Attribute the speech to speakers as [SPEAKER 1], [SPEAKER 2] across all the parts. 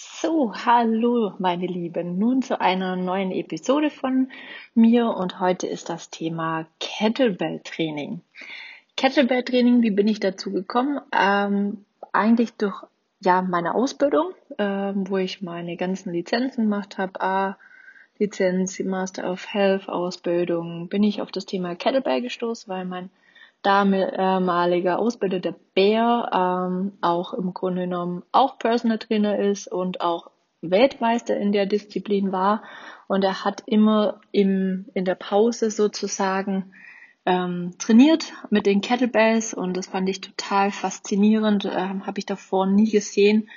[SPEAKER 1] So, hallo meine Lieben, nun zu einer neuen Episode von mir und heute ist das Thema Kettlebell Training. Kettlebell Training, wie bin ich dazu gekommen? Ähm, eigentlich durch ja meine Ausbildung, ähm, wo ich meine ganzen Lizenzen gemacht habe, A Lizenz, Master of Health Ausbildung, bin ich auf das Thema Kettlebell gestoßen, weil mein damaliger Ausbilder, der Bär, ähm, auch im Grunde genommen auch Personal Trainer ist und auch Weltmeister in der Disziplin war. Und er hat immer im, in der Pause sozusagen ähm, trainiert mit den Kettlebells und das fand ich total faszinierend, ähm, habe ich davor nie gesehen.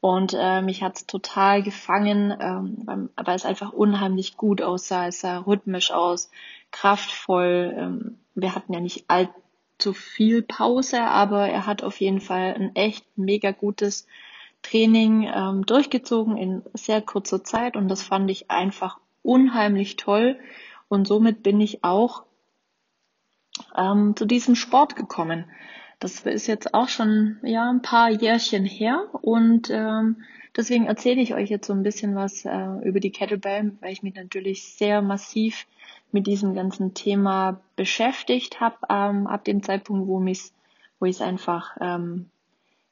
[SPEAKER 1] Und äh, mich hat's total gefangen, ähm, weil es einfach unheimlich gut aussah. Es sah rhythmisch aus, kraftvoll. Ähm, wir hatten ja nicht allzu viel Pause, aber er hat auf jeden Fall ein echt mega gutes Training ähm, durchgezogen in sehr kurzer Zeit und das fand ich einfach unheimlich toll und somit bin ich auch ähm, zu diesem Sport gekommen. Das ist jetzt auch schon ja ein paar Jährchen her und ähm, deswegen erzähle ich euch jetzt so ein bisschen was äh, über die Kettlebell, weil ich mich natürlich sehr massiv mit diesem ganzen Thema beschäftigt habe, ähm, ab dem Zeitpunkt, wo ich wo ich es einfach ähm,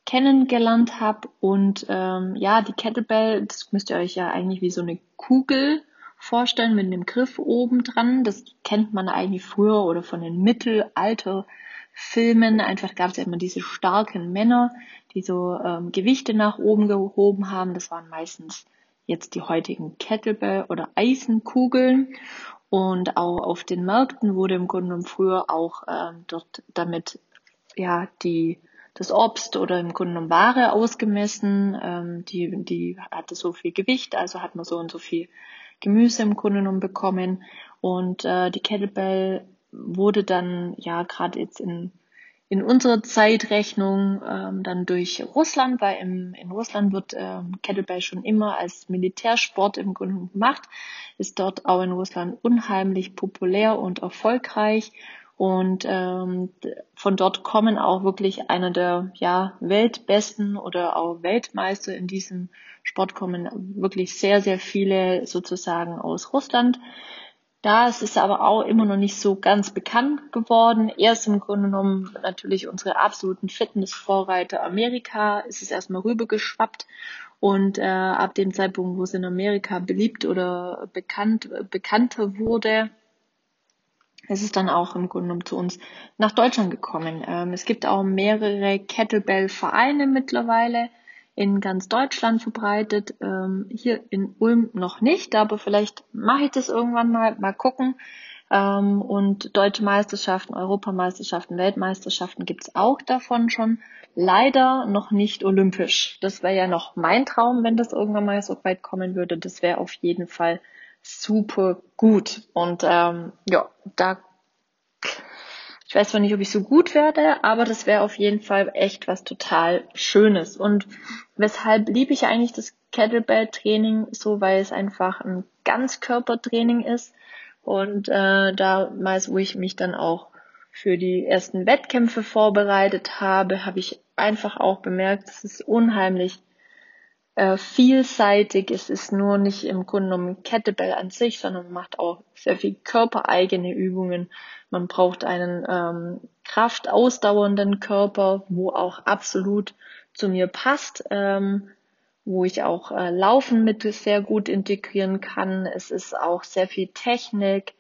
[SPEAKER 1] kennengelernt habe. Und ähm, ja, die Kettlebell, das müsst ihr euch ja eigentlich wie so eine Kugel vorstellen mit einem Griff oben dran. Das kennt man eigentlich früher oder von den Mittelalter-Filmen. Einfach gab es ja immer diese starken Männer, die so ähm, Gewichte nach oben gehoben haben. Das waren meistens jetzt die heutigen Kettlebell oder Eisenkugeln. Und auch auf den Märkten wurde im Grunde genommen früher auch ähm, dort damit ja die das Obst oder im Grunde genommen Ware ausgemessen. Ähm, die, die hatte so viel Gewicht, also hat man so und so viel Gemüse im Grunde genommen bekommen. Und äh, die Kettlebell wurde dann ja gerade jetzt in in unserer Zeitrechnung ähm, dann durch Russland, weil im, in Russland wird ähm, Kettlebell schon immer als Militärsport im Grunde gemacht, ist dort auch in Russland unheimlich populär und erfolgreich. Und ähm, von dort kommen auch wirklich einer der ja, Weltbesten oder auch Weltmeister in diesem Sport kommen wirklich sehr, sehr viele sozusagen aus Russland. Da ist es aber auch immer noch nicht so ganz bekannt geworden. Erst im Grunde genommen natürlich unsere absoluten Fitnessvorreiter Amerika ist es erstmal rübergeschwappt und äh, ab dem Zeitpunkt, wo es in Amerika beliebt oder bekannt bekannter wurde, ist es dann auch im Grunde genommen zu uns nach Deutschland gekommen. Ähm, es gibt auch mehrere Kettlebell-Vereine mittlerweile in ganz Deutschland verbreitet. Ähm, hier in Ulm noch nicht, aber vielleicht mache ich das irgendwann mal, mal gucken. Ähm, und deutsche Meisterschaften, Europameisterschaften, Weltmeisterschaften gibt's auch davon schon. Leider noch nicht olympisch. Das wäre ja noch mein Traum, wenn das irgendwann mal so weit kommen würde. Das wäre auf jeden Fall super gut. Und ähm, ja, da ich weiß zwar nicht, ob ich so gut werde, aber das wäre auf jeden Fall echt was total Schönes. Und weshalb liebe ich eigentlich das Kettlebell-Training so, weil es einfach ein Ganzkörpertraining ist. Und äh, damals, wo ich mich dann auch für die ersten Wettkämpfe vorbereitet habe, habe ich einfach auch bemerkt, es ist unheimlich äh, vielseitig. Es ist nur nicht im Grunde genommen Kettlebell an sich, sondern man macht auch sehr viel körpereigene Übungen. Man braucht einen ähm, kraftausdauernden Körper, wo auch absolut zu mir passt, ähm, wo ich auch äh, Laufen mit sehr gut integrieren kann. Es ist auch sehr viel Technik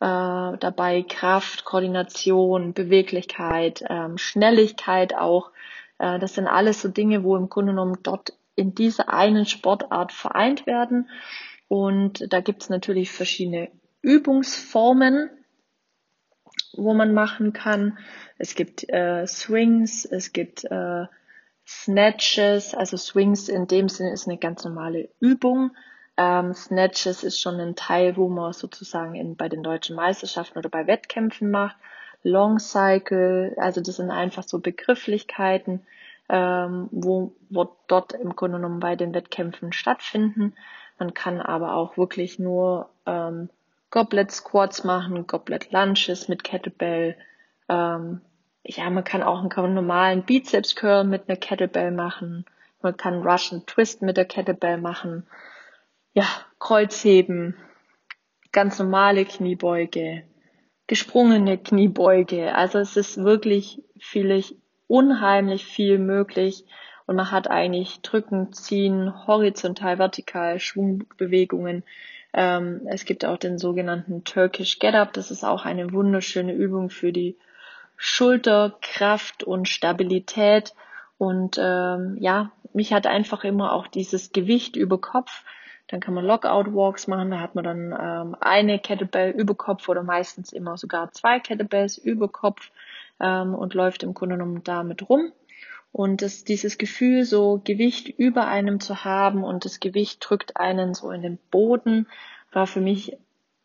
[SPEAKER 1] äh, dabei, Kraft, Koordination, Beweglichkeit, ähm, Schnelligkeit auch. Äh, das sind alles so Dinge, wo im Grunde genommen dort in dieser einen Sportart vereint werden. Und da gibt es natürlich verschiedene Übungsformen, wo man machen kann. Es gibt äh, Swings, es gibt äh, Snatches, also Swings in dem Sinne ist eine ganz normale Übung. Ähm, Snatches ist schon ein Teil, wo man sozusagen in, bei den deutschen Meisterschaften oder bei Wettkämpfen macht. Long Cycle, also das sind einfach so Begrifflichkeiten, ähm, wo, wo dort im Grunde genommen bei den Wettkämpfen stattfinden. Man kann aber auch wirklich nur ähm, Goblet Squats machen, Goblet Lunges mit Kettlebell. Ähm, ja, man kann auch einen normalen Bizeps Curl mit einer Kettlebell machen. Man kann Russian Twist mit der Kettlebell machen. Ja, Kreuzheben, ganz normale Kniebeuge, gesprungene Kniebeuge. Also es ist wirklich viel, unheimlich viel möglich und man hat eigentlich drücken, ziehen, horizontal, vertikal, Schwungbewegungen. Ähm, es gibt auch den sogenannten Turkish Get Up. Das ist auch eine wunderschöne Übung für die Schulterkraft und Stabilität. Und ähm, ja, mich hat einfach immer auch dieses Gewicht über Kopf. Dann kann man Lockout Walks machen. Da hat man dann ähm, eine Kettlebell über Kopf oder meistens immer sogar zwei Kettlebells über Kopf ähm, und läuft im Grunde genommen damit rum. Und das, dieses Gefühl, so Gewicht über einem zu haben und das Gewicht drückt einen so in den Boden, war für mich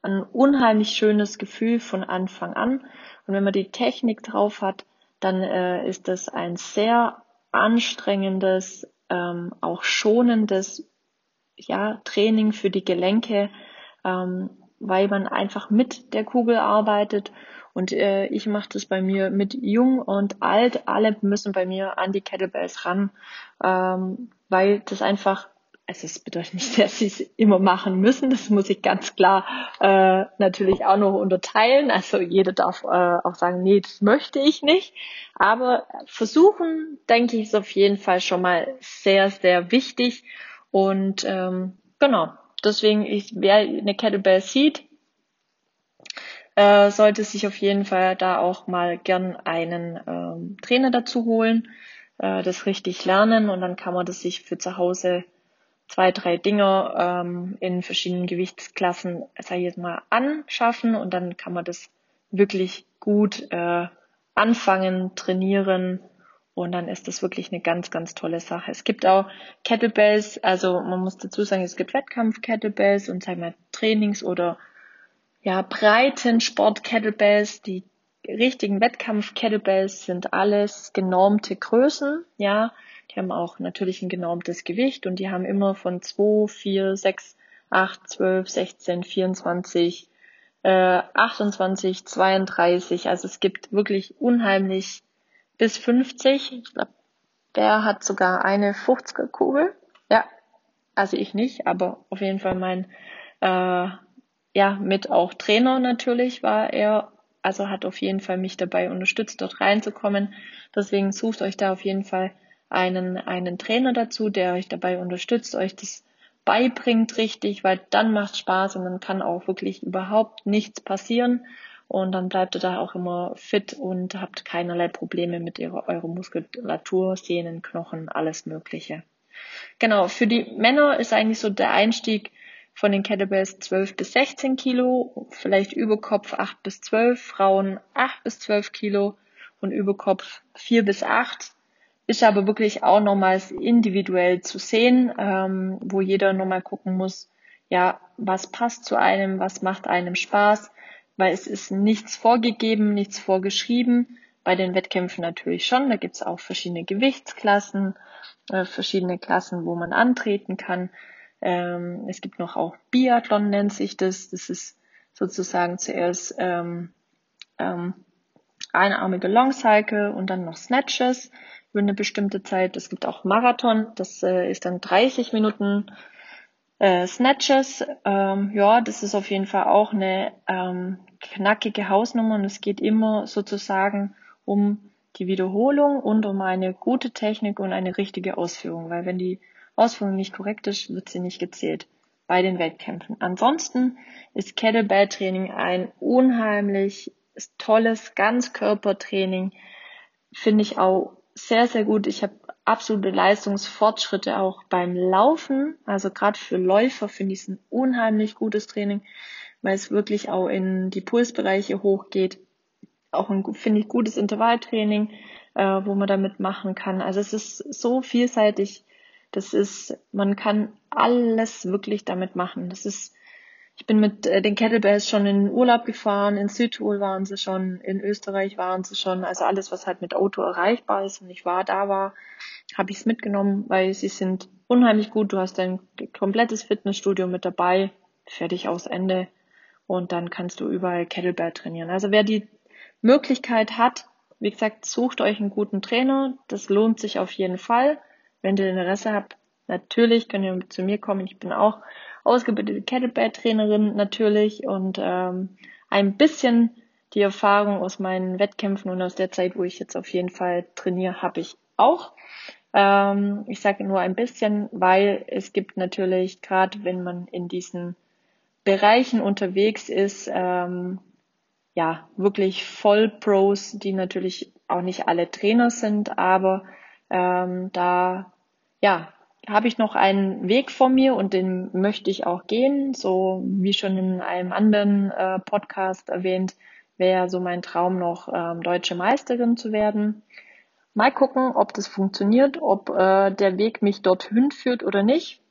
[SPEAKER 1] ein unheimlich schönes Gefühl von Anfang an. Und wenn man die Technik drauf hat, dann äh, ist das ein sehr anstrengendes, ähm, auch schonendes ja, Training für die Gelenke, ähm, weil man einfach mit der Kugel arbeitet. Und äh, ich mache das bei mir mit jung und alt. Alle müssen bei mir an die Kettlebells ran, ähm, weil das einfach also es bedeutet nicht, dass sie es immer machen müssen. Das muss ich ganz klar äh, natürlich auch noch unterteilen. Also jeder darf äh, auch sagen, nee, das möchte ich nicht. Aber versuchen, denke ich, ist auf jeden Fall schon mal sehr, sehr wichtig. Und ähm, genau, deswegen, ich, wer eine Kettlebell sieht, äh, sollte sich auf jeden Fall da auch mal gern einen ähm, Trainer dazu holen, äh, das richtig lernen und dann kann man das sich für zu Hause zwei, drei Dinge ähm, in verschiedenen Gewichtsklassen, sag ich jetzt mal, anschaffen und dann kann man das wirklich gut äh, anfangen, trainieren und dann ist das wirklich eine ganz, ganz tolle Sache. Es gibt auch Kettlebells, also man muss dazu sagen, es gibt Wettkampf-Kettlebells und sag mal Trainings- oder ja, breiten Sport-Kettlebells. Die richtigen Wettkampf-Kettlebells sind alles genormte Größen, ja. Die haben auch natürlich ein genormtes Gewicht und die haben immer von 2, 4, 6, 8, 12, 16, 24, äh, 28, 32. Also es gibt wirklich unheimlich bis 50. Ich glaube, der hat sogar eine 50er Kugel. Ja, also ich nicht, aber auf jeden Fall mein, äh, ja, mit auch Trainer natürlich war er, also hat auf jeden Fall mich dabei unterstützt, dort reinzukommen. Deswegen sucht euch da auf jeden Fall einen, einen Trainer dazu, der euch dabei unterstützt, euch das beibringt richtig, weil dann macht Spaß und dann kann auch wirklich überhaupt nichts passieren und dann bleibt ihr da auch immer fit und habt keinerlei Probleme mit ihrer, eurer Muskulatur, Sehnen, Knochen, alles Mögliche. Genau, für die Männer ist eigentlich so der Einstieg von den Kettlebells 12 bis 16 Kilo, vielleicht Überkopf 8 bis 12, Frauen 8 bis 12 Kilo und Überkopf 4 bis 8 ist aber wirklich auch nochmals individuell zu sehen, ähm, wo jeder nochmal gucken muss, ja, was passt zu einem, was macht einem Spaß, weil es ist nichts vorgegeben, nichts vorgeschrieben. Bei den Wettkämpfen natürlich schon, da gibt's auch verschiedene Gewichtsklassen, äh, verschiedene Klassen, wo man antreten kann. Ähm, es gibt noch auch Biathlon nennt sich das. Das ist sozusagen zuerst ähm, ähm, einarmige Longcycle und dann noch Snatches über eine bestimmte Zeit. Es gibt auch Marathon, das äh, ist dann 30 Minuten äh, Snatches. Ähm, ja, das ist auf jeden Fall auch eine ähm, knackige Hausnummer und es geht immer sozusagen um die Wiederholung und um eine gute Technik und eine richtige Ausführung, weil wenn die Ausführung nicht korrekt ist, wird sie nicht gezählt bei den Wettkämpfen. Ansonsten ist Kettlebell Training ein unheimlich tolles Ganzkörpertraining, finde ich auch sehr, sehr gut. Ich habe absolute Leistungsfortschritte auch beim Laufen. Also gerade für Läufer finde ich es ein unheimlich gutes Training, weil es wirklich auch in die Pulsbereiche hochgeht. Auch ein, finde ich, gutes Intervalltraining, äh, wo man damit machen kann. Also es ist so vielseitig. Das ist, man kann alles wirklich damit machen. Das ist ich bin mit äh, den Kettlebells schon in Urlaub gefahren, in Südtirol waren sie schon, in Österreich waren sie schon, also alles, was halt mit Auto erreichbar ist und ich war da war, habe ich es mitgenommen, weil sie sind unheimlich gut. Du hast dein komplettes Fitnessstudio mit dabei, fertig aus Ende und dann kannst du überall Kettlebell trainieren. Also wer die Möglichkeit hat, wie gesagt, sucht euch einen guten Trainer, das lohnt sich auf jeden Fall. Wenn ihr Interesse habt, natürlich könnt ihr zu mir kommen. Ich bin auch ausgebildete Kettlebell-Trainerin natürlich und ähm, ein bisschen die Erfahrung aus meinen Wettkämpfen und aus der Zeit, wo ich jetzt auf jeden Fall trainiere, habe ich auch. Ähm, ich sage nur ein bisschen, weil es gibt natürlich, gerade wenn man in diesen Bereichen unterwegs ist, ähm, ja, wirklich Vollpros, die natürlich auch nicht alle Trainer sind, aber ähm, da ja, habe ich noch einen Weg vor mir und den möchte ich auch gehen. So wie schon in einem anderen äh, Podcast erwähnt, wäre so mein Traum noch ähm, deutsche Meisterin zu werden. Mal gucken, ob das funktioniert, ob äh, der Weg mich dorthin führt oder nicht.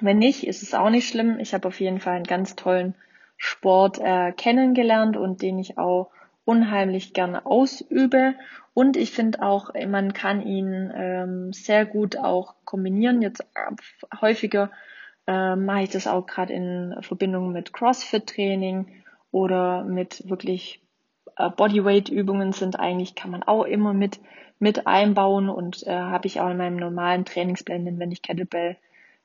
[SPEAKER 1] Wenn nicht, ist es auch nicht schlimm. Ich habe auf jeden Fall einen ganz tollen Sport äh, kennengelernt und den ich auch unheimlich gerne ausübe. Und ich finde auch, man kann ihn ähm, sehr gut auch kombinieren. Jetzt äh, häufiger äh, mache ich das auch gerade in Verbindung mit CrossFit-Training oder mit wirklich äh, Bodyweight-Übungen sind eigentlich, kann man auch immer mit, mit einbauen und äh, habe ich auch in meinem normalen Trainingsplan, wenn ich Kettlebell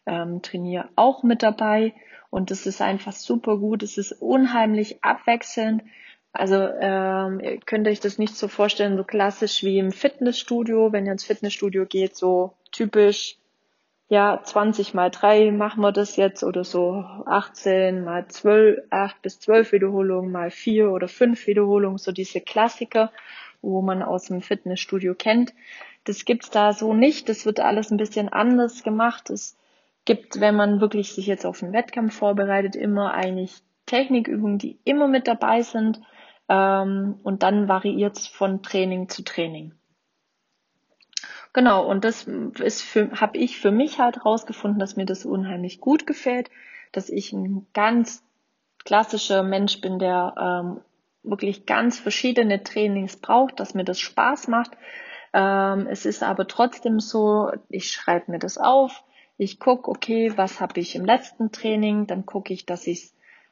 [SPEAKER 1] ähm, trainiere, auch mit dabei. Und das ist einfach super gut. Es ist unheimlich abwechselnd. Also ähm, ihr könnt euch das nicht so vorstellen, so klassisch wie im Fitnessstudio. Wenn ihr ins Fitnessstudio geht, so typisch, ja, 20 mal 3 machen wir das jetzt oder so 18 mal 12, 8 bis 12 Wiederholungen mal 4 oder 5 Wiederholungen, so diese Klassiker, wo man aus dem Fitnessstudio kennt. Das gibt's da so nicht. Das wird alles ein bisschen anders gemacht. Es gibt, wenn man wirklich sich jetzt auf einen Wettkampf vorbereitet, immer eigentlich Technikübungen, die immer mit dabei sind. Ähm, und dann variiert es von Training zu Training. Genau, und das ist für, habe ich für mich halt rausgefunden, dass mir das unheimlich gut gefällt, dass ich ein ganz klassischer Mensch bin, der ähm, wirklich ganz verschiedene Trainings braucht, dass mir das Spaß macht. Ähm, es ist aber trotzdem so, ich schreibe mir das auf, ich gucke, okay, was habe ich im letzten Training, dann gucke ich, dass ich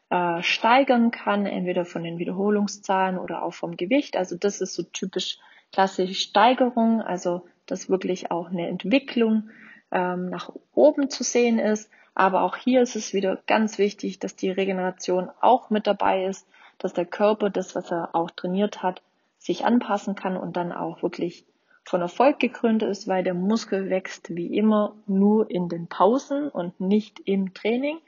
[SPEAKER 1] äh, steigern kann, entweder von den Wiederholungszahlen oder auch vom Gewicht. Also das ist so typisch klassische Steigerung, also dass wirklich auch eine Entwicklung ähm, nach oben zu sehen ist. Aber auch hier ist es wieder ganz wichtig, dass die Regeneration auch mit dabei ist, dass der Körper das, was er auch trainiert hat, sich anpassen kann und dann auch wirklich von Erfolg gekrönt ist, weil der Muskel wächst wie immer nur in den Pausen und nicht im Training.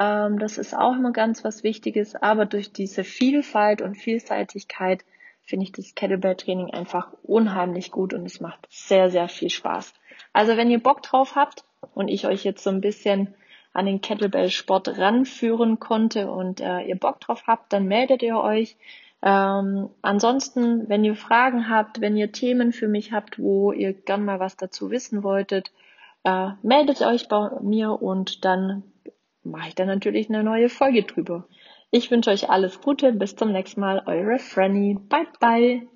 [SPEAKER 1] Ähm, das ist auch immer ganz was Wichtiges, aber durch diese Vielfalt und Vielseitigkeit finde ich das Kettlebell-Training einfach unheimlich gut und es macht sehr, sehr viel Spaß. Also wenn ihr Bock drauf habt und ich euch jetzt so ein bisschen an den Kettlebell-Sport ranführen konnte und äh, ihr Bock drauf habt, dann meldet ihr euch. Ähm, ansonsten, wenn ihr Fragen habt, wenn ihr Themen für mich habt, wo ihr gern mal was dazu wissen wolltet, äh, meldet euch bei mir und dann mache ich da natürlich eine neue Folge drüber. Ich wünsche euch alles Gute, bis zum nächsten Mal, eure Franny. Bye bye.